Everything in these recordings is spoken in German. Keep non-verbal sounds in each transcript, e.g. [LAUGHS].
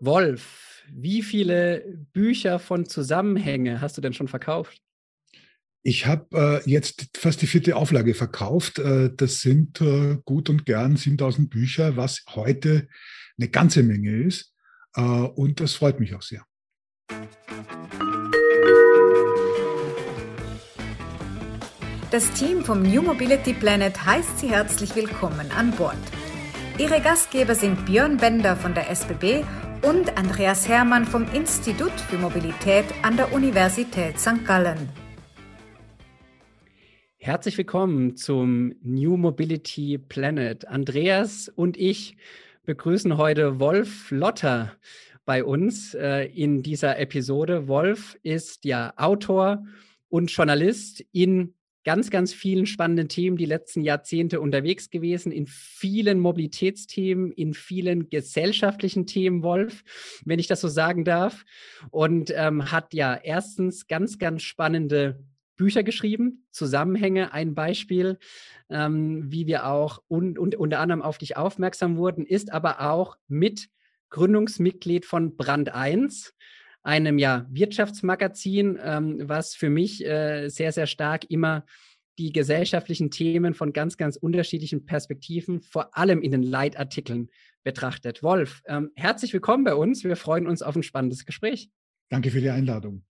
Wolf, wie viele Bücher von Zusammenhänge hast du denn schon verkauft? Ich habe äh, jetzt fast die vierte Auflage verkauft. Äh, das sind äh, gut und gern 7000 Bücher, was heute eine ganze Menge ist. Äh, und das freut mich auch sehr. Das Team vom New Mobility Planet heißt Sie herzlich willkommen an Bord. Ihre Gastgeber sind Björn Bender von der SBB und Andreas Hermann vom Institut für Mobilität an der Universität St. Gallen. Herzlich willkommen zum New Mobility Planet. Andreas und ich begrüßen heute Wolf Lotter bei uns äh, in dieser Episode. Wolf ist ja Autor und Journalist in ganz, ganz vielen spannenden Themen die letzten Jahrzehnte unterwegs gewesen, in vielen Mobilitätsthemen, in vielen gesellschaftlichen Themen, Wolf, wenn ich das so sagen darf. Und ähm, hat ja erstens ganz, ganz spannende Bücher geschrieben, Zusammenhänge, ein Beispiel, ähm, wie wir auch und, und unter anderem auf dich aufmerksam wurden, ist aber auch mit Gründungsmitglied von Brand 1 einem ja Wirtschaftsmagazin, ähm, was für mich äh, sehr, sehr stark immer die gesellschaftlichen Themen von ganz, ganz unterschiedlichen Perspektiven, vor allem in den Leitartikeln betrachtet. Wolf, ähm, herzlich willkommen bei uns. Wir freuen uns auf ein spannendes Gespräch. Danke für die Einladung.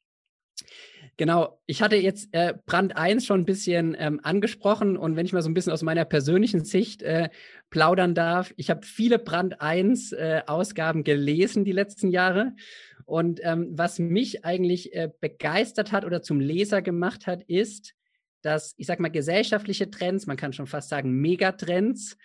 Genau, ich hatte jetzt äh, Brand 1 schon ein bisschen ähm, angesprochen und wenn ich mal so ein bisschen aus meiner persönlichen Sicht äh, plaudern darf, ich habe viele Brand 1 äh, Ausgaben gelesen die letzten Jahre und ähm, was mich eigentlich äh, begeistert hat oder zum Leser gemacht hat, ist, dass, ich sage mal, gesellschaftliche Trends, man kann schon fast sagen Megatrends,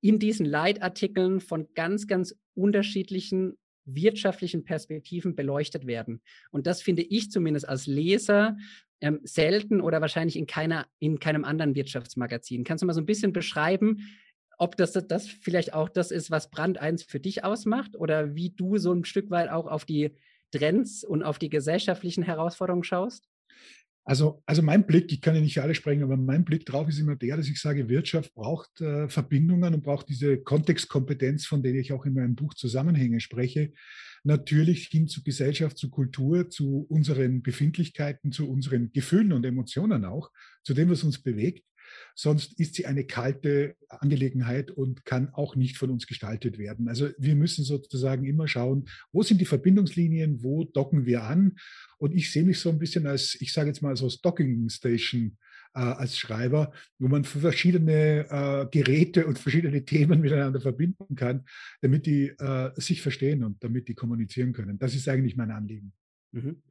in diesen Leitartikeln von ganz, ganz unterschiedlichen wirtschaftlichen Perspektiven beleuchtet werden. Und das finde ich zumindest als Leser ähm, selten oder wahrscheinlich in, keiner, in keinem anderen Wirtschaftsmagazin. Kannst du mal so ein bisschen beschreiben, ob das, das vielleicht auch das ist, was Brand 1 für dich ausmacht oder wie du so ein Stück weit auch auf die Trends und auf die gesellschaftlichen Herausforderungen schaust? Also, also mein Blick, ich kann ja nicht alle sprechen, aber mein Blick drauf ist immer der, dass ich sage, Wirtschaft braucht äh, Verbindungen und braucht diese Kontextkompetenz, von der ich auch in meinem Buch Zusammenhänge spreche. Natürlich hin zu Gesellschaft, zu Kultur, zu unseren Befindlichkeiten, zu unseren Gefühlen und Emotionen auch, zu dem, was uns bewegt. Sonst ist sie eine kalte Angelegenheit und kann auch nicht von uns gestaltet werden. Also wir müssen sozusagen immer schauen, wo sind die Verbindungslinien, wo docken wir an. Und ich sehe mich so ein bisschen als, ich sage jetzt mal so als Docking Station äh, als Schreiber, wo man verschiedene äh, Geräte und verschiedene Themen miteinander verbinden kann, damit die äh, sich verstehen und damit die kommunizieren können. Das ist eigentlich mein Anliegen. Mhm.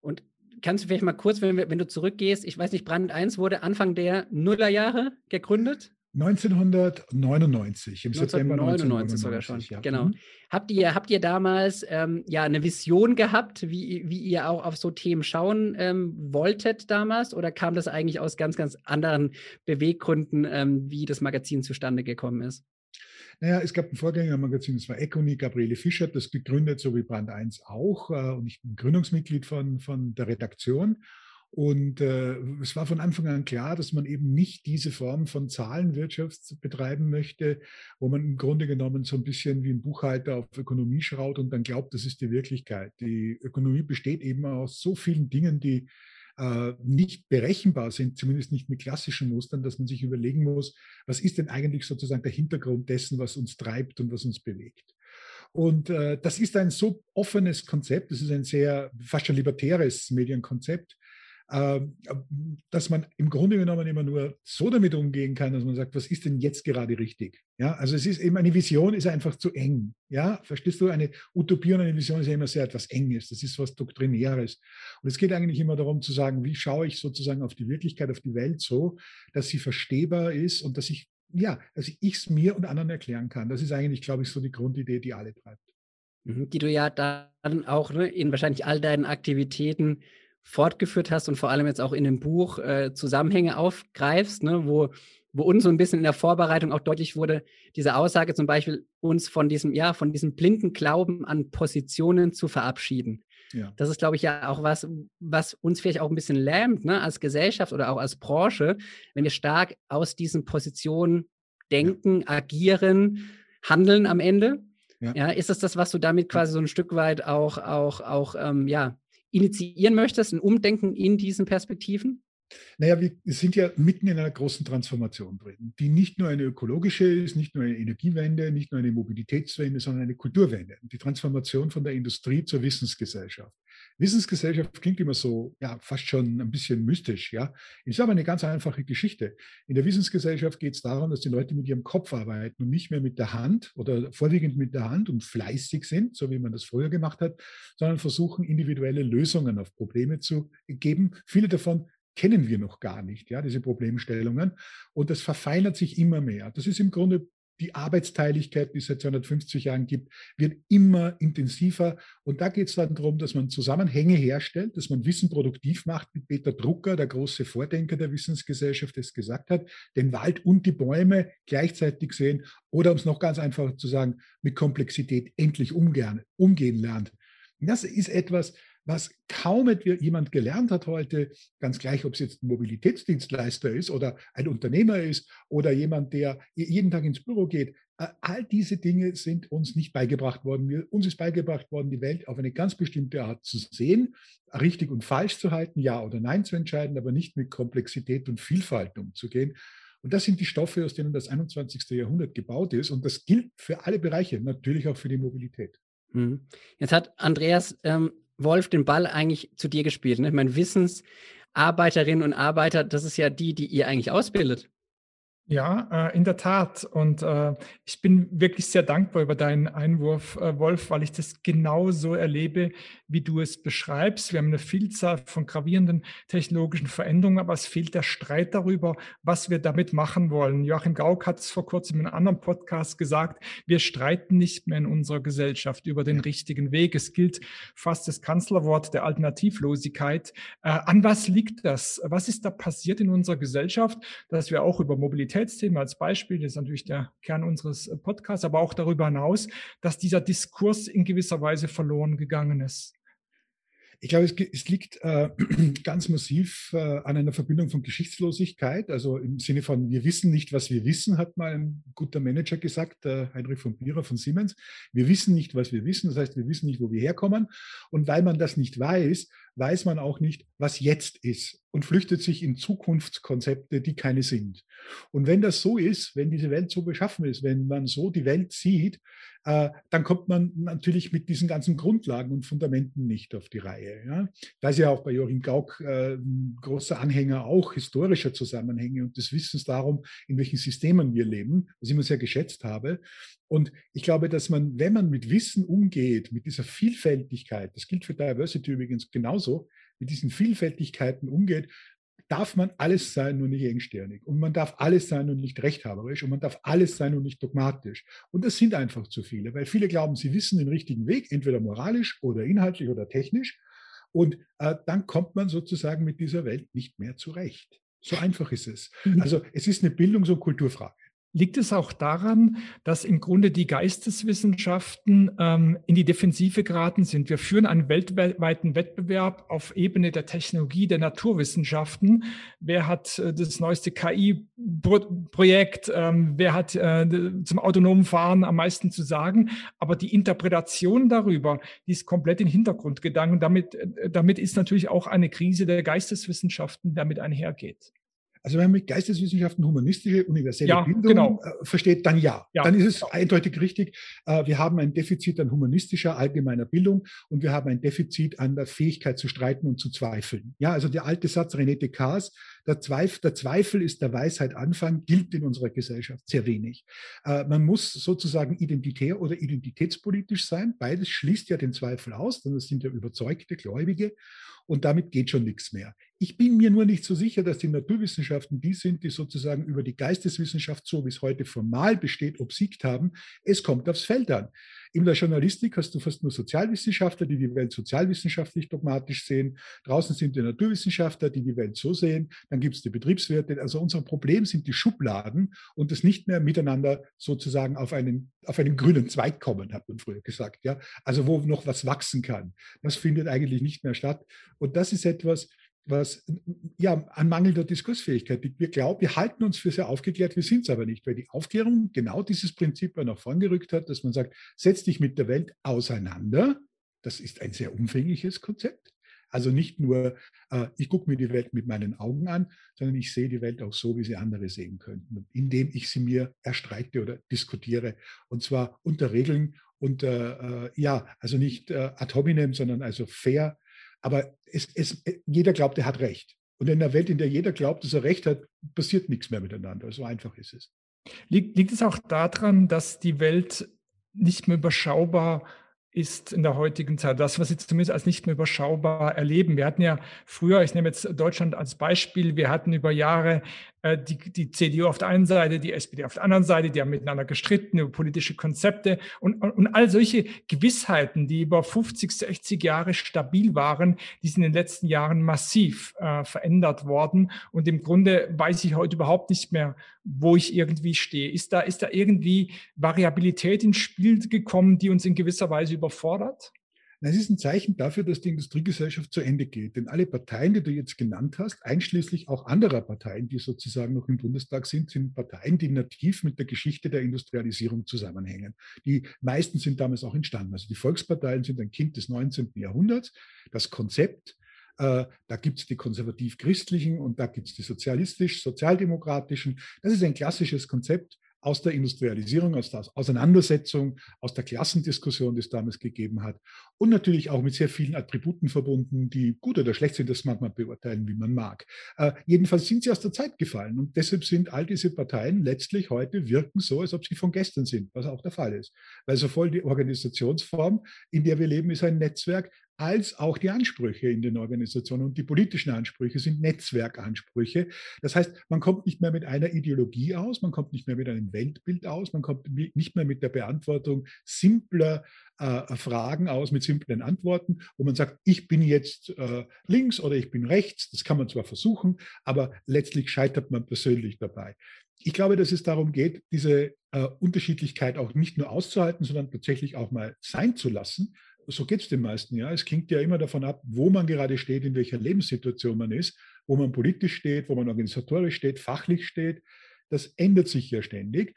Und kannst du vielleicht mal kurz, wenn, wenn du zurückgehst, ich weiß nicht, Brand 1 wurde Anfang der Nullerjahre gegründet? 1999, im 1999 September 1999 sogar schon. Ja. Genau. Mhm. Habt ihr, habt ihr damals ähm, ja eine Vision gehabt, wie, wie ihr auch auf so Themen schauen ähm, wolltet damals? Oder kam das eigentlich aus ganz, ganz anderen Beweggründen, ähm, wie das Magazin zustande gekommen ist? Naja, es gab ein Vorgängermagazin, das war Econi, Gabriele Fischer hat das gegründet, so wie Brand 1 auch. Äh, und ich bin Gründungsmitglied von, von der Redaktion. Und äh, es war von Anfang an klar, dass man eben nicht diese Form von Zahlenwirtschaft betreiben möchte, wo man im Grunde genommen so ein bisschen wie ein Buchhalter auf Ökonomie schaut und dann glaubt, das ist die Wirklichkeit. Die Ökonomie besteht eben aus so vielen Dingen, die äh, nicht berechenbar sind, zumindest nicht mit klassischen Mustern, dass man sich überlegen muss, was ist denn eigentlich sozusagen der Hintergrund dessen, was uns treibt und was uns bewegt. Und äh, das ist ein so offenes Konzept, das ist ein sehr fast schon libertäres Medienkonzept, dass man im Grunde genommen immer nur so damit umgehen kann, dass man sagt, was ist denn jetzt gerade richtig? Ja, also es ist eben eine Vision ist einfach zu eng. Ja, verstehst du? Eine Utopie und eine Vision ist ja immer sehr etwas Enges. Das ist was Doktrinäres. Und es geht eigentlich immer darum zu sagen, wie schaue ich sozusagen auf die Wirklichkeit, auf die Welt so, dass sie verstehbar ist und dass ich, ja, dass ich es mir und anderen erklären kann. Das ist eigentlich, glaube ich, so die Grundidee, die alle treibt. Mhm, die du ja dann auch ne, in wahrscheinlich all deinen Aktivitäten fortgeführt hast und vor allem jetzt auch in dem Buch äh, Zusammenhänge aufgreifst, ne, wo, wo uns so ein bisschen in der Vorbereitung auch deutlich wurde, diese Aussage zum Beispiel, uns von diesem, ja, von diesem blinden Glauben an Positionen zu verabschieden. Ja. Das ist, glaube ich, ja auch was, was uns vielleicht auch ein bisschen lähmt, ne, als Gesellschaft oder auch als Branche, wenn wir stark aus diesen Positionen denken, ja. agieren, handeln am Ende Ja. ja. ist das das, was du damit quasi so ein Stück weit auch, auch, auch ähm, ja, initiieren möchtest, ein Umdenken in diesen Perspektiven? Naja, wir sind ja mitten in einer großen Transformation drin, die nicht nur eine ökologische ist, nicht nur eine Energiewende, nicht nur eine Mobilitätswende, sondern eine Kulturwende. Die Transformation von der Industrie zur Wissensgesellschaft. Wissensgesellschaft klingt immer so, ja, fast schon ein bisschen mystisch, ja. Ist aber eine ganz einfache Geschichte. In der Wissensgesellschaft geht es darum, dass die Leute mit ihrem Kopf arbeiten und nicht mehr mit der Hand oder vorwiegend mit der Hand und fleißig sind, so wie man das früher gemacht hat, sondern versuchen, individuelle Lösungen auf Probleme zu geben. Viele davon kennen wir noch gar nicht, ja, diese Problemstellungen. Und das verfeinert sich immer mehr. Das ist im Grunde die Arbeitsteiligkeit, die es seit 250 Jahren gibt, wird immer intensiver. Und da geht es dann darum, dass man Zusammenhänge herstellt, dass man Wissen produktiv macht, wie Peter Drucker, der große Vordenker der Wissensgesellschaft, es gesagt hat, den Wald und die Bäume gleichzeitig sehen oder um es noch ganz einfach zu sagen, mit Komplexität endlich umgehen, umgehen lernt. das ist etwas, was kaum jemand gelernt hat heute, ganz gleich, ob es jetzt ein Mobilitätsdienstleister ist oder ein Unternehmer ist oder jemand, der jeden Tag ins Büro geht. All diese Dinge sind uns nicht beigebracht worden. Uns ist beigebracht worden, die Welt auf eine ganz bestimmte Art zu sehen, richtig und falsch zu halten, ja oder nein zu entscheiden, aber nicht mit Komplexität und Vielfalt umzugehen. Und das sind die Stoffe, aus denen das 21. Jahrhundert gebaut ist. Und das gilt für alle Bereiche, natürlich auch für die Mobilität. Mhm. Jetzt hat Andreas ähm, Wolf den Ball eigentlich zu dir gespielt. Ne? Ich meine, Wissensarbeiterinnen und Arbeiter, das ist ja die, die ihr eigentlich ausbildet. Ja, äh, in der Tat. Und äh, ich bin wirklich sehr dankbar über deinen Einwurf, äh, Wolf, weil ich das genau so erlebe, wie du es beschreibst. Wir haben eine Vielzahl von gravierenden technologischen Veränderungen, aber es fehlt der Streit darüber, was wir damit machen wollen. Joachim Gauck hat es vor kurzem in einem anderen Podcast gesagt, wir streiten nicht mehr in unserer Gesellschaft über den richtigen Weg. Es gilt fast das Kanzlerwort der Alternativlosigkeit. An was liegt das? Was ist da passiert in unserer Gesellschaft, dass wir auch über Mobilität Mobilitätsthemen als Beispiel, das ist natürlich der Kern unseres äh, Podcasts, aber auch darüber hinaus, dass dieser Diskurs in gewisser Weise verloren gegangen ist. Ich glaube, es, es liegt äh, [CLEARS THROAT] ganz massiv äh, an einer Verbindung von Geschichtslosigkeit. Also im Sinne von, wir wissen nicht, was wir wissen, hat mal ein guter Manager gesagt, äh, Heinrich von Bierer von Siemens. Wir wissen nicht, was wir wissen. Das heißt, wir wissen nicht, wo wir herkommen. Und weil man das nicht weiß, weiß man auch nicht, was jetzt ist und flüchtet sich in Zukunftskonzepte, die keine sind. Und wenn das so ist, wenn diese Welt so beschaffen ist, wenn man so die Welt sieht, äh, dann kommt man natürlich mit diesen ganzen Grundlagen und Fundamenten nicht auf die Reihe. Ja? Da ist ja auch bei Joachim Gauck äh, großer Anhänger auch historischer Zusammenhänge und des Wissens darum, in welchen Systemen wir leben, was ich immer sehr geschätzt habe. Und ich glaube, dass man, wenn man mit Wissen umgeht, mit dieser Vielfältigkeit, das gilt für Diversity übrigens genauso, mit diesen Vielfältigkeiten umgeht, darf man alles sein und nicht engstirnig. Und man darf alles sein und nicht rechthaberisch. Und man darf alles sein und nicht dogmatisch. Und das sind einfach zu viele, weil viele glauben, sie wissen den richtigen Weg, entweder moralisch oder inhaltlich oder technisch. Und äh, dann kommt man sozusagen mit dieser Welt nicht mehr zurecht. So einfach ist es. Mhm. Also es ist eine Bildungs- und Kulturfrage. Liegt es auch daran, dass im Grunde die Geisteswissenschaften ähm, in die Defensive geraten sind? Wir führen einen weltweiten Wettbewerb auf Ebene der Technologie, der Naturwissenschaften. Wer hat äh, das neueste KI-Projekt? Ähm, wer hat äh, zum autonomen Fahren am meisten zu sagen? Aber die Interpretation darüber, die ist komplett in den Hintergrund gegangen. Damit, äh, damit ist natürlich auch eine Krise der Geisteswissenschaften damit einhergeht. Also wenn man mit Geisteswissenschaften humanistische, universelle ja, Bildung genau. äh, versteht, dann ja. ja. Dann ist es eindeutig richtig. Äh, wir haben ein Defizit an humanistischer, allgemeiner Bildung und wir haben ein Defizit an der Fähigkeit zu streiten und zu zweifeln. Ja, also der alte Satz René Descartes, der Zweifel, der Zweifel ist der Weisheit Anfang, gilt in unserer Gesellschaft sehr wenig. Äh, man muss sozusagen identitär oder identitätspolitisch sein. Beides schließt ja den Zweifel aus, denn das sind ja überzeugte Gläubige und damit geht schon nichts mehr. Ich bin mir nur nicht so sicher, dass die Naturwissenschaften die sind, die sozusagen über die Geisteswissenschaft, so wie es heute formal besteht, obsiegt haben. Es kommt aufs Feld an. In der Journalistik hast du fast nur Sozialwissenschaftler, die die Welt sozialwissenschaftlich dogmatisch sehen. Draußen sind die Naturwissenschaftler, die die Welt so sehen. Dann gibt es die Betriebswirte. Also unser Problem sind die Schubladen und das nicht mehr miteinander sozusagen auf einen, auf einen grünen Zweig kommen, hat man früher gesagt. Ja? Also wo noch was wachsen kann. Das findet eigentlich nicht mehr statt. Und das ist etwas, was ja an mangelnder Diskursfähigkeit liegt. Wir glauben, wir halten uns für sehr aufgeklärt, wir sind es aber nicht, weil die Aufklärung genau dieses Prinzip nach vorn gerückt hat, dass man sagt, setz dich mit der Welt auseinander. Das ist ein sehr umfängliches Konzept. Also nicht nur, äh, ich gucke mir die Welt mit meinen Augen an, sondern ich sehe die Welt auch so, wie sie andere sehen könnten, indem ich sie mir erstreite oder diskutiere. Und zwar unter Regeln und äh, ja, also nicht äh, ad hominem, sondern also fair. Aber es, es, jeder glaubt, er hat Recht. Und in einer Welt, in der jeder glaubt, dass er Recht hat, passiert nichts mehr miteinander. So einfach ist es. Liegt, liegt es auch daran, dass die Welt nicht mehr überschaubar ist? in der heutigen Zeit. Das, was Sie zumindest als nicht mehr überschaubar erleben. Wir hatten ja früher, ich nehme jetzt Deutschland als Beispiel, wir hatten über Jahre äh, die, die CDU auf der einen Seite, die SPD auf der anderen Seite, die haben miteinander gestritten über politische Konzepte und, und, und all solche Gewissheiten, die über 50, 60 Jahre stabil waren, die sind in den letzten Jahren massiv äh, verändert worden. Und im Grunde weiß ich heute überhaupt nicht mehr, wo ich irgendwie stehe. Ist da, ist da irgendwie Variabilität ins Spiel gekommen, die uns in gewisser Weise überfordert? Es ist ein Zeichen dafür, dass die Industriegesellschaft zu Ende geht. Denn alle Parteien, die du jetzt genannt hast, einschließlich auch anderer Parteien, die sozusagen noch im Bundestag sind, sind Parteien, die nativ mit der Geschichte der Industrialisierung zusammenhängen. Die meisten sind damals auch entstanden. Also die Volksparteien sind ein Kind des 19. Jahrhunderts. Das Konzept, äh, da gibt es die konservativ-christlichen und da gibt es die sozialistisch-sozialdemokratischen. Das ist ein klassisches Konzept, aus der Industrialisierung, aus der Auseinandersetzung, aus der Klassendiskussion, die es damals gegeben hat. Und natürlich auch mit sehr vielen Attributen verbunden, die gut oder schlecht sind, das mag man beurteilen, wie man mag. Äh, jedenfalls sind sie aus der Zeit gefallen. Und deshalb sind all diese Parteien letztlich heute wirken so, als ob sie von gestern sind, was auch der Fall ist. Weil sowohl die Organisationsform, in der wir leben, ist ein Netzwerk, als auch die Ansprüche in den Organisationen und die politischen Ansprüche sind Netzwerkansprüche. Das heißt, man kommt nicht mehr mit einer Ideologie aus, man kommt nicht mehr mit einem Weltbild aus, man kommt nicht mehr mit der Beantwortung simpler äh, Fragen aus, mit simplen Antworten, wo man sagt, ich bin jetzt äh, links oder ich bin rechts. Das kann man zwar versuchen, aber letztlich scheitert man persönlich dabei. Ich glaube, dass es darum geht, diese äh, Unterschiedlichkeit auch nicht nur auszuhalten, sondern tatsächlich auch mal sein zu lassen so geht es den meisten. Ja, es klingt ja immer davon ab, wo man gerade steht, in welcher Lebenssituation man ist, wo man politisch steht, wo man organisatorisch steht, fachlich steht. Das ändert sich ja ständig.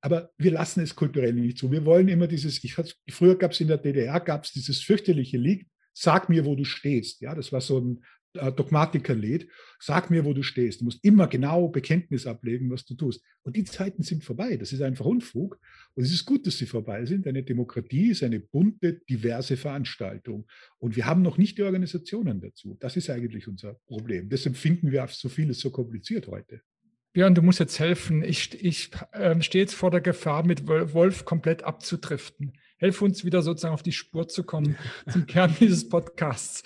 Aber wir lassen es kulturell nicht zu. Wir wollen immer dieses, ich, früher gab es in der DDR, gab es dieses fürchterliche Lied, sag mir, wo du stehst. Ja, das war so ein äh, Dogmatiker lädt, sag mir, wo du stehst. Du musst immer genau Bekenntnis ablegen, was du tust. Und die Zeiten sind vorbei. Das ist einfach Unfug. Und es ist gut, dass sie vorbei sind. Eine Demokratie ist eine bunte, diverse Veranstaltung. Und wir haben noch nicht die Organisationen dazu. Das ist eigentlich unser Problem. Deshalb finden wir so vieles so kompliziert heute. Björn, du musst jetzt helfen. Ich, ich äh, stehe jetzt vor der Gefahr, mit Wolf komplett abzudriften. Helf uns wieder sozusagen auf die Spur zu kommen [LAUGHS] zum Kern dieses Podcasts.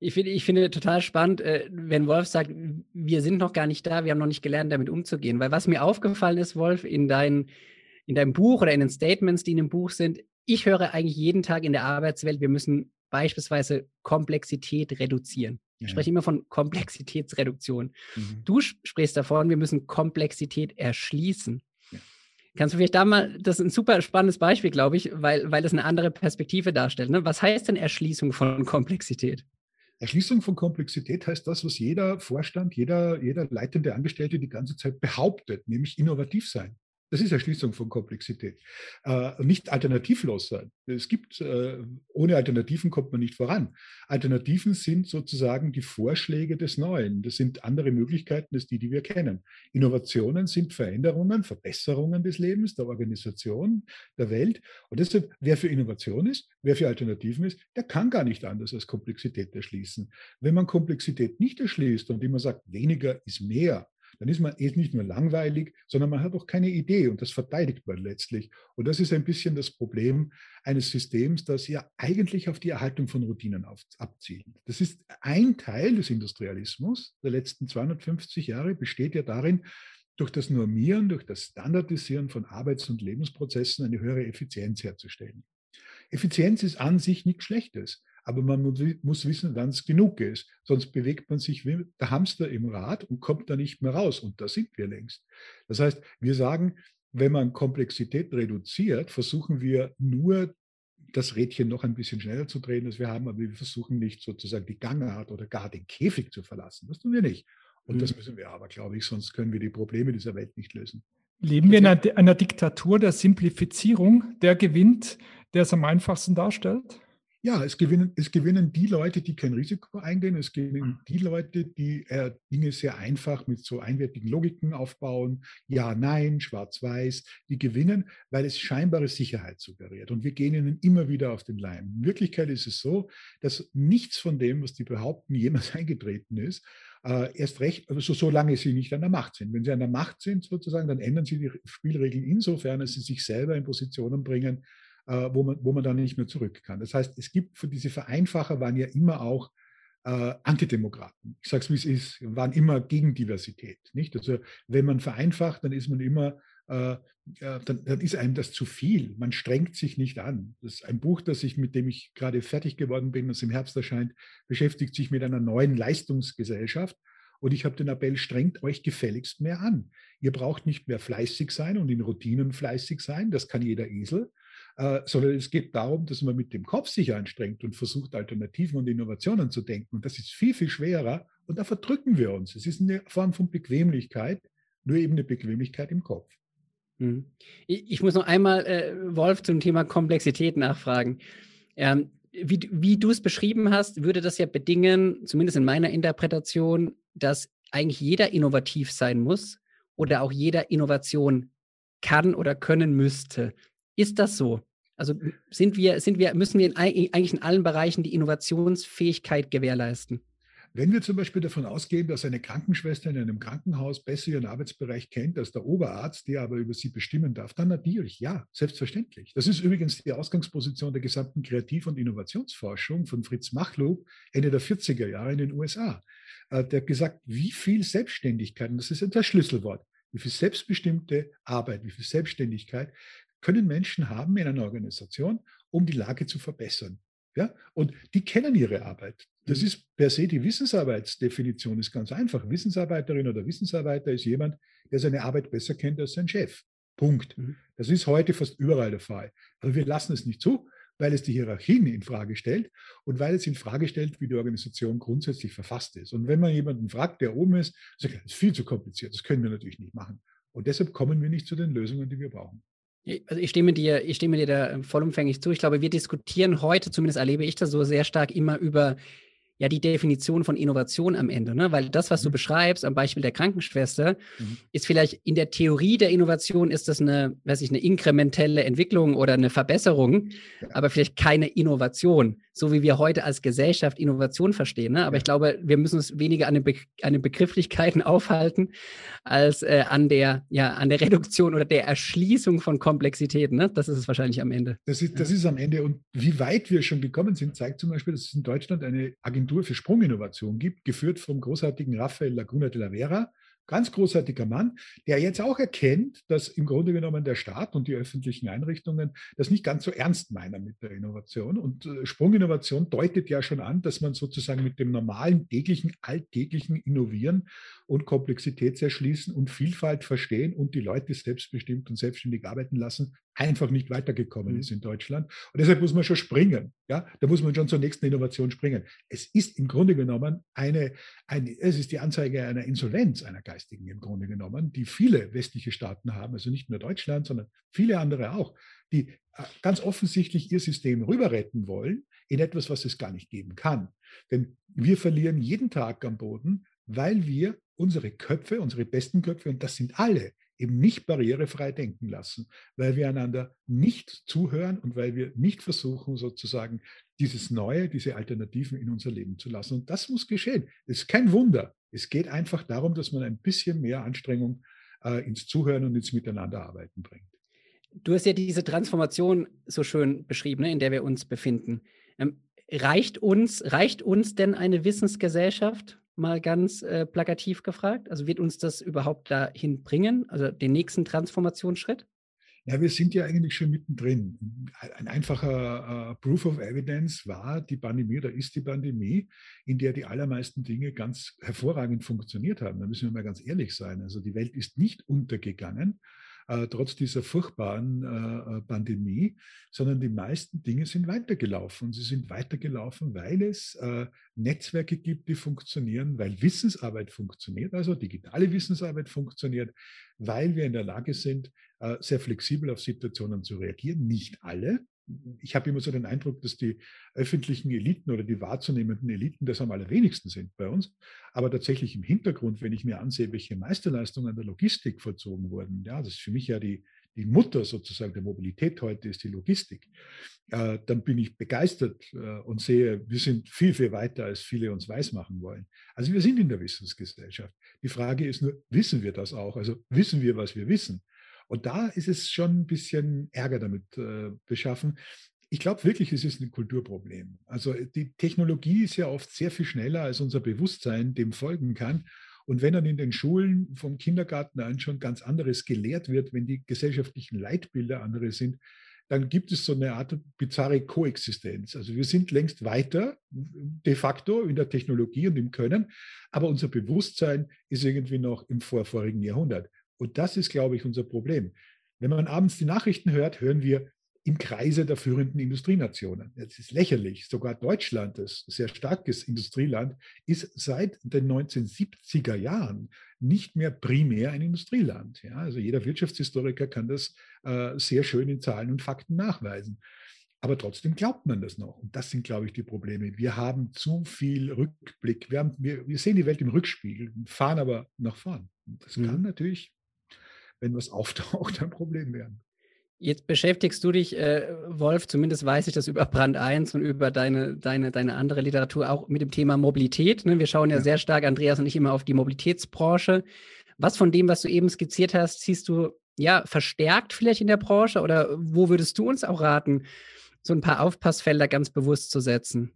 Ich finde, ich finde total spannend, äh, wenn Wolf sagt, wir sind noch gar nicht da, wir haben noch nicht gelernt, damit umzugehen. Weil was mir aufgefallen ist, Wolf, in, dein, in deinem Buch oder in den Statements, die in dem Buch sind, ich höre eigentlich jeden Tag in der Arbeitswelt, wir müssen beispielsweise Komplexität reduzieren. Ich spreche immer von Komplexitätsreduktion. Mhm. Du sprichst davon, wir müssen Komplexität erschließen. Kannst du vielleicht da mal, das ist ein super spannendes Beispiel, glaube ich, weil, weil das eine andere Perspektive darstellt. Ne? Was heißt denn Erschließung von Komplexität? Erschließung von Komplexität heißt das, was jeder Vorstand, jeder, jeder leitende Angestellte die ganze Zeit behauptet, nämlich innovativ sein. Das ist Erschließung von Komplexität. Äh, nicht alternativlos sein. Es gibt, äh, ohne Alternativen kommt man nicht voran. Alternativen sind sozusagen die Vorschläge des Neuen. Das sind andere Möglichkeiten als die, die wir kennen. Innovationen sind Veränderungen, Verbesserungen des Lebens, der Organisation, der Welt. Und deshalb, wer für Innovation ist, wer für Alternativen ist, der kann gar nicht anders als Komplexität erschließen. Wenn man Komplexität nicht erschließt und immer sagt, weniger ist mehr, dann ist man eh nicht nur langweilig, sondern man hat auch keine Idee und das verteidigt man letztlich. Und das ist ein bisschen das Problem eines Systems, das ja eigentlich auf die Erhaltung von Routinen auf, abzielt. Das ist ein Teil des Industrialismus der letzten 250 Jahre, besteht ja darin, durch das Normieren, durch das Standardisieren von Arbeits- und Lebensprozessen eine höhere Effizienz herzustellen. Effizienz ist an sich nichts Schlechtes. Aber man muss wissen, wann es genug ist. Sonst bewegt man sich wie der Hamster im Rad und kommt da nicht mehr raus. Und da sind wir längst. Das heißt, wir sagen, wenn man Komplexität reduziert, versuchen wir nur das Rädchen noch ein bisschen schneller zu drehen, als wir haben, aber wir versuchen nicht sozusagen die Gangart oder gar den Käfig zu verlassen. Das tun wir nicht. Und mhm. das müssen wir aber, glaube ich, sonst können wir die Probleme dieser Welt nicht lösen. Leben wir in einer, einer Diktatur der Simplifizierung, der gewinnt, der es am einfachsten darstellt? Ja, es gewinnen, es gewinnen die Leute, die kein Risiko eingehen. Es gewinnen hm. die Leute, die äh, Dinge sehr einfach mit so einwertigen Logiken aufbauen. Ja, nein, schwarz-weiß. Die gewinnen, weil es scheinbare Sicherheit suggeriert. Und wir gehen ihnen immer wieder auf den Leim. In Wirklichkeit ist es so, dass nichts von dem, was die behaupten, jemals [LAUGHS] eingetreten ist. Äh, erst recht, also solange sie nicht an der Macht sind. Wenn sie an der Macht sind, sozusagen, dann ändern sie die Spielregeln insofern, dass sie sich selber in Positionen bringen, wo, man, wo man dann nicht mehr zurück kann. Das heißt, es gibt für diese Vereinfacher waren ja immer auch äh, Antidemokraten. Ich sage es, wie es ist, waren immer gegen Diversität. Nicht? Also wenn man vereinfacht, dann ist man immer, äh, dann, dann, ist einem das zu viel. Man strengt sich nicht an. Das ist ein Buch, das ich, mit dem ich gerade fertig geworden bin, das im Herbst erscheint, beschäftigt sich mit einer neuen Leistungsgesellschaft. Und ich habe den Appell, strengt euch gefälligst mehr an. Ihr braucht nicht mehr fleißig sein und in Routinen fleißig sein, das kann jeder Esel, äh, sondern es geht darum, dass man mit dem Kopf sich anstrengt und versucht, Alternativen und Innovationen zu denken. Und das ist viel, viel schwerer und da verdrücken wir uns. Es ist eine Form von Bequemlichkeit, nur eben eine Bequemlichkeit im Kopf. Mhm. Ich muss noch einmal, äh, Wolf, zum Thema Komplexität nachfragen. Ähm, wie, wie du es beschrieben hast, würde das ja bedingen, zumindest in meiner Interpretation, dass eigentlich jeder innovativ sein muss oder auch jeder Innovation kann oder können müsste. Ist das so? Also sind wir, sind wir, müssen wir in, eigentlich in allen Bereichen die Innovationsfähigkeit gewährleisten? Wenn wir zum Beispiel davon ausgehen, dass eine Krankenschwester in einem Krankenhaus besser ihren Arbeitsbereich kennt als der Oberarzt, der aber über sie bestimmen darf, dann natürlich, ja, selbstverständlich. Das ist übrigens die Ausgangsposition der gesamten Kreativ- und Innovationsforschung von Fritz Machlup Ende der 40er Jahre in den USA. Äh, der hat gesagt, wie viel Selbstständigkeit, und das ist das Schlüsselwort, wie viel selbstbestimmte Arbeit, wie viel Selbstständigkeit können Menschen haben in einer Organisation, um die Lage zu verbessern. Ja? Und die kennen ihre Arbeit. Das mhm. ist per se die Wissensarbeitsdefinition, ist ganz einfach. Wissensarbeiterin oder Wissensarbeiter ist jemand, der seine Arbeit besser kennt als sein Chef. Punkt. Mhm. Das ist heute fast überall der Fall. Aber wir lassen es nicht zu, weil es die Hierarchien in Frage stellt und weil es in Frage stellt, wie die Organisation grundsätzlich verfasst ist. Und wenn man jemanden fragt, der oben ist, sagt er, das ist viel zu kompliziert, das können wir natürlich nicht machen. Und deshalb kommen wir nicht zu den Lösungen, die wir brauchen. Also ich stimme dir, ich stimme dir da ähm, vollumfänglich zu. Ich glaube, wir diskutieren heute, zumindest erlebe ich das so sehr stark immer über ja die Definition von Innovation am Ende, ne? Weil das, was mhm. du beschreibst, am Beispiel der Krankenschwester, mhm. ist vielleicht in der Theorie der Innovation ist das eine, weiß ich, eine inkrementelle Entwicklung oder eine Verbesserung, ja. aber vielleicht keine Innovation, so wie wir heute als Gesellschaft Innovation verstehen. Ne? Aber ich glaube, wir müssen uns weniger an den, Be an den Begrifflichkeiten [LAUGHS] aufhalten, als äh, an der, ja, an der Reduktion oder der Erschließung von Komplexitäten. Ne? Das ist es wahrscheinlich am Ende. Das ist, das ist am Ende. Und wie weit wir schon gekommen sind, zeigt zum Beispiel, dass es in Deutschland eine Agentur Agentur für Sprunginnovation gibt, geführt vom großartigen Rafael Laguna de la Vera, ganz großartiger Mann, der jetzt auch erkennt, dass im Grunde genommen der Staat und die öffentlichen Einrichtungen das nicht ganz so ernst meinen mit der Innovation. Und äh, Sprunginnovation deutet ja schon an, dass man sozusagen mit dem normalen, täglichen, alltäglichen Innovieren und Komplexität zerschließen und Vielfalt verstehen und die Leute selbstbestimmt und selbstständig arbeiten lassen, einfach nicht weitergekommen mhm. ist in Deutschland. Und deshalb muss man schon springen. Ja? Da muss man schon zur nächsten Innovation springen. Es ist im Grunde genommen eine, eine, es ist die Anzeige einer Insolvenz einer geistigen im Grunde genommen, die viele westliche Staaten haben, also nicht nur Deutschland, sondern viele andere auch, die äh, ganz offensichtlich ihr System rüberretten wollen in etwas, was es gar nicht geben kann. Denn wir verlieren jeden Tag am Boden, weil wir unsere Köpfe, unsere besten Köpfe, und das sind alle, eben nicht barrierefrei denken lassen, weil wir einander nicht zuhören und weil wir nicht versuchen, sozusagen dieses Neue, diese Alternativen in unser Leben zu lassen. Und das muss geschehen. Es ist kein Wunder. Es geht einfach darum, dass man ein bisschen mehr Anstrengung äh, ins Zuhören und ins Miteinanderarbeiten bringt. Du hast ja diese Transformation so schön beschrieben, ne, in der wir uns befinden. Ähm, reicht, uns, reicht uns denn eine Wissensgesellschaft? Mal ganz äh, plakativ gefragt? Also wird uns das überhaupt dahin bringen, also den nächsten Transformationsschritt? Ja, wir sind ja eigentlich schon mittendrin. Ein einfacher äh, Proof of Evidence war die Pandemie oder ist die Pandemie, in der die allermeisten Dinge ganz hervorragend funktioniert haben. Da müssen wir mal ganz ehrlich sein. Also die Welt ist nicht untergegangen, äh, trotz dieser furchtbaren äh, äh, Pandemie, sondern die meisten Dinge sind weitergelaufen. Und sie sind weitergelaufen, weil es äh, Netzwerke gibt, die funktionieren, weil Wissensarbeit funktioniert, also digitale Wissensarbeit funktioniert, weil wir in der Lage sind, äh, sehr flexibel auf Situationen zu reagieren. Nicht alle, ich habe immer so den Eindruck, dass die öffentlichen Eliten oder die wahrzunehmenden Eliten das am allerwenigsten sind bei uns. Aber tatsächlich im Hintergrund, wenn ich mir ansehe, welche Meisterleistungen an der Logistik vollzogen wurden, ja, das ist für mich ja die, die Mutter sozusagen der Mobilität heute ist die Logistik, äh, dann bin ich begeistert äh, und sehe, wir sind viel, viel weiter, als viele uns weismachen wollen. Also wir sind in der Wissensgesellschaft. Die Frage ist nur, wissen wir das auch? Also wissen wir, was wir wissen? Und da ist es schon ein bisschen Ärger damit äh, beschaffen. Ich glaube wirklich, es ist ein Kulturproblem. Also die Technologie ist ja oft sehr viel schneller, als unser Bewusstsein dem folgen kann. Und wenn dann in den Schulen vom Kindergarten an schon ganz anderes gelehrt wird, wenn die gesellschaftlichen Leitbilder andere sind, dann gibt es so eine Art bizarre Koexistenz. Also wir sind längst weiter de facto in der Technologie und im Können, aber unser Bewusstsein ist irgendwie noch im vorvorigen Jahrhundert. Und das ist, glaube ich, unser Problem. Wenn man abends die Nachrichten hört, hören wir im Kreise der führenden Industrienationen. Das ist lächerlich. Sogar Deutschland, das sehr starkes Industrieland, ist seit den 1970er Jahren nicht mehr primär ein Industrieland. Ja, also jeder Wirtschaftshistoriker kann das äh, sehr schön in Zahlen und Fakten nachweisen. Aber trotzdem glaubt man das noch. Und das sind, glaube ich, die Probleme. Wir haben zu viel Rückblick. Wir, haben, wir, wir sehen die Welt im Rückspiegel, fahren aber nach vorn. Und das mhm. kann natürlich wenn was [LAUGHS] auftaucht, ein Problem werden. Jetzt beschäftigst du dich, äh, Wolf, zumindest weiß ich das über Brand 1 und über deine, deine, deine andere Literatur auch mit dem Thema Mobilität. Ne? Wir schauen ja, ja, sehr stark, Andreas und ich, immer auf die Mobilitätsbranche. Was von dem, was du eben skizziert hast, siehst du ja verstärkt vielleicht in der Branche oder wo würdest du uns auch raten, so ein paar Aufpassfelder ganz bewusst zu setzen?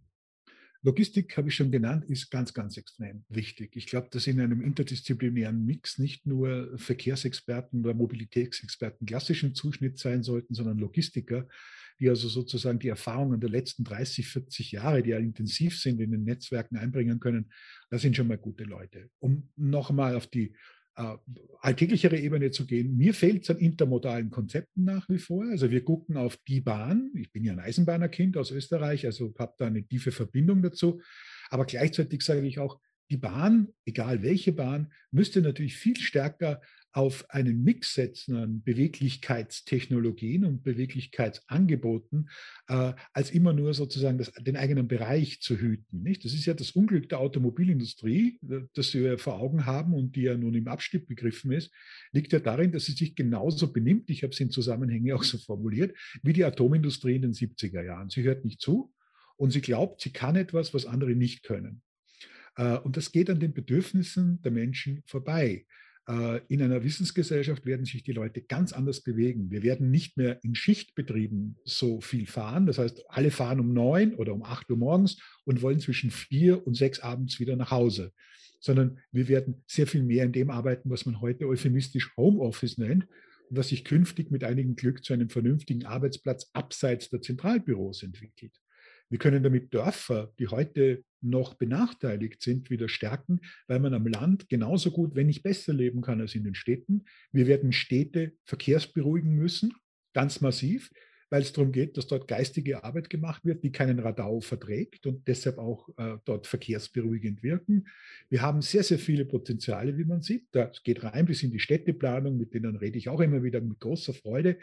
Logistik, habe ich schon genannt, ist ganz, ganz extrem wichtig. Ich glaube, dass in einem interdisziplinären Mix nicht nur Verkehrsexperten oder Mobilitätsexperten klassischen Zuschnitt sein sollten, sondern Logistiker, die also sozusagen die Erfahrungen der letzten 30, 40 Jahre, die ja intensiv sind, in den Netzwerken einbringen können. Das sind schon mal gute Leute. Um nochmal auf die äh, alltäglichere Ebene zu gehen. Mir fehlt es an intermodalen Konzepten nach wie vor. Also wir gucken auf die Bahn. Ich bin ja ein Eisenbahnerkind aus Österreich, also habe da eine tiefe Verbindung dazu. Aber gleichzeitig sage ich auch, die Bahn, egal welche Bahn, müsste natürlich viel stärker auf einen Mix setzen an Beweglichkeitstechnologien und Beweglichkeitsangeboten, äh, als immer nur sozusagen das, den eigenen Bereich zu hüten. Nicht? Das ist ja das Unglück der Automobilindustrie, äh, das wir vor Augen haben und die ja nun im Abstieg begriffen ist, liegt ja darin, dass sie sich genauso benimmt, ich habe es in Zusammenhänge auch so formuliert, wie die Atomindustrie in den 70er Jahren. Sie hört nicht zu und sie glaubt, sie kann etwas, was andere nicht können. Äh, und das geht an den Bedürfnissen der Menschen vorbei. Äh, in einer Wissensgesellschaft werden sich die Leute ganz anders bewegen. Wir werden nicht mehr in Schichtbetrieben so viel fahren. Das heißt, alle fahren um neun oder um acht Uhr morgens und wollen zwischen vier und sechs abends wieder nach Hause. Sondern wir werden sehr viel mehr in dem arbeiten, was man heute euphemistisch Homeoffice nennt und was sich künftig mit einigem Glück zu einem vernünftigen Arbeitsplatz abseits der Zentralbüros entwickelt. Wir können damit Dörfer, die heute noch benachteiligt sind, wieder stärken, weil man am Land genauso gut, wenn nicht besser leben kann als in den Städten. Wir werden Städte verkehrsberuhigen müssen, ganz massiv, weil es darum geht, dass dort geistige Arbeit gemacht wird, die keinen Radau verträgt und deshalb auch äh, dort verkehrsberuhigend wirken. Wir haben sehr, sehr viele Potenziale, wie man sieht. Das geht rein bis in die Städteplanung, mit denen rede ich auch immer wieder mit großer Freude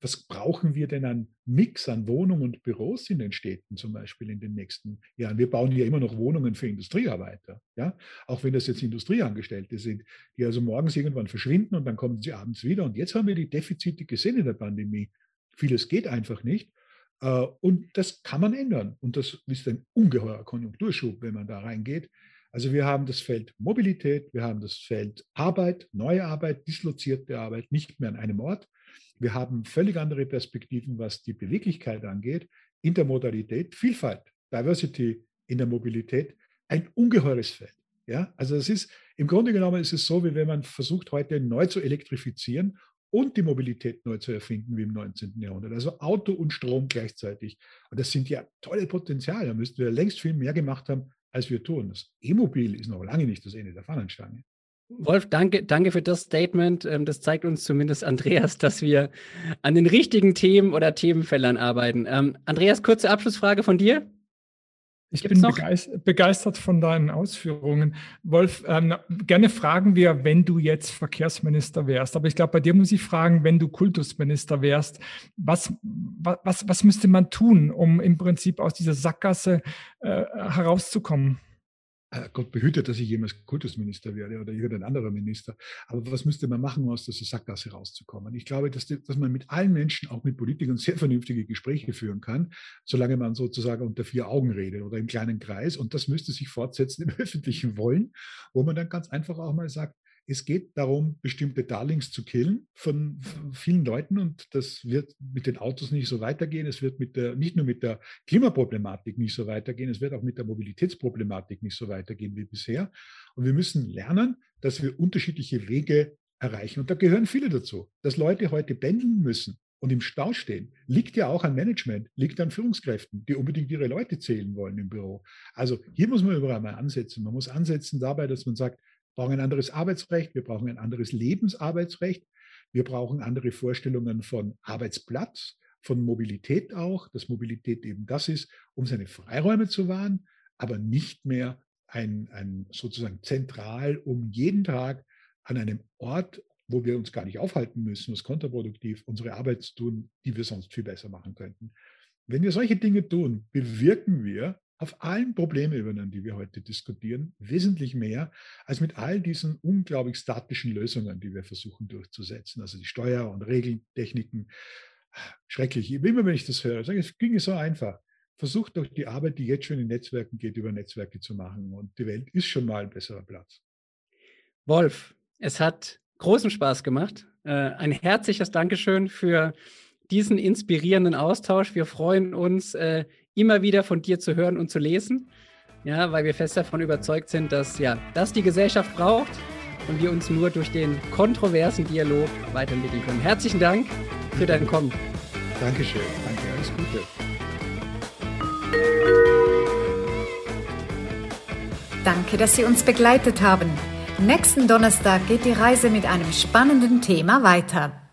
was brauchen wir denn an Mix an Wohnungen und Büros in den Städten zum Beispiel in den nächsten Jahren? Wir bauen ja immer noch Wohnungen für Industriearbeiter, ja, auch wenn das jetzt Industrieangestellte sind, die also morgens irgendwann verschwinden und dann kommen sie abends wieder. Und jetzt haben wir die Defizite gesehen in der Pandemie. Vieles geht einfach nicht. Äh, und das kann man ändern. Und das ist ein ungeheurer Konjunkturschub, wenn man da reingeht. Also wir haben das Feld Mobilität, wir haben das Feld Arbeit, neue Arbeit, dislozierte Arbeit, nicht mehr an einem Ort. Wir haben völlig andere Perspektiven, was die Beweglichkeit angeht, Intermodalität, Vielfalt, Diversity in der Mobilität, ein ungeheures Feld. Ja, also es ist im Grunde genommen ist es so, wie wenn man versucht, heute neu zu elektrifizieren und die Mobilität neu zu erfinden wie im 19. Jahrhundert. Also Auto und Strom gleichzeitig. Und das sind ja tolle Potenziale. Da müssten wir längst viel mehr gemacht haben, als wir tun. Das E-Mobil ist noch lange nicht das Ende der Fahnenstange. Wolf, danke, danke für das Statement. Ähm, das zeigt uns zumindest, Andreas, dass wir an den richtigen Themen oder Themenfeldern arbeiten. Ähm, Andreas, kurze Abschlussfrage von dir. Ich Gibt's bin begeistert, begeistert von deinen Ausführungen. Wolf, ähm, gerne fragen wir, wenn du jetzt Verkehrsminister wärst. Aber ich glaube, bei dir muss ich fragen, wenn du Kultusminister wärst, was, was, was müsste man tun, um im Prinzip aus dieser Sackgasse äh, herauszukommen? Äh, Gott behüte, dass ich jemals Kultusminister werde oder irgendein anderer Minister. Aber was müsste man machen, um aus dieser Sackgasse rauszukommen? Ich glaube, dass, dass man mit allen Menschen, auch mit Politikern, sehr vernünftige Gespräche führen kann, solange man sozusagen unter vier Augen redet oder im kleinen Kreis. Und das müsste sich fortsetzen im [LAUGHS] öffentlichen Wollen, wo man dann ganz einfach auch mal sagt, es geht darum, bestimmte Darlings zu killen von vielen Leuten und das wird mit den Autos nicht so weitergehen. Es wird mit der, nicht nur mit der Klimaproblematik nicht so weitergehen, es wird auch mit der Mobilitätsproblematik nicht so weitergehen wie bisher. Und wir müssen lernen, dass wir unterschiedliche Wege erreichen. Und da gehören viele dazu. Dass Leute heute pendeln müssen und im Stau stehen, liegt ja auch an Management, liegt an Führungskräften, die unbedingt ihre Leute zählen wollen im Büro. Also hier muss man überall mal ansetzen. Man muss ansetzen dabei, dass man sagt, brauchen ein anderes Arbeitsrecht, wir brauchen ein anderes Lebensarbeitsrecht, wir brauchen andere Vorstellungen von Arbeitsplatz, von Mobilität auch, dass Mobilität eben das ist, um seine Freiräume zu wahren, aber nicht mehr ein, ein sozusagen zentral um jeden Tag an einem Ort, wo wir uns gar nicht aufhalten müssen, was kontraproduktiv, unsere Arbeit zu tun, die wir sonst viel besser machen könnten. Wenn wir solche Dinge tun, bewirken wir, auf allen Problemebenen, die wir heute diskutieren, wesentlich mehr als mit all diesen unglaublich statischen Lösungen, die wir versuchen durchzusetzen. Also die Steuer- und Regeltechniken. Schrecklich. Immer wenn ich das höre, sage ich, es ginge so einfach. Versucht doch die Arbeit, die jetzt schon in Netzwerken geht, über Netzwerke zu machen. Und die Welt ist schon mal ein besserer Platz. Wolf, es hat großen Spaß gemacht. Äh, ein herzliches Dankeschön für diesen inspirierenden Austausch. Wir freuen uns, äh, immer wieder von dir zu hören und zu lesen. Ja, weil wir fest davon überzeugt sind, dass ja, das die Gesellschaft braucht und wir uns nur durch den kontroversen Dialog weiterentwickeln können. Herzlichen Dank für dein Kommen. Dankeschön. Danke. Alles Gute. Danke, dass Sie uns begleitet haben. Nächsten Donnerstag geht die Reise mit einem spannenden Thema weiter.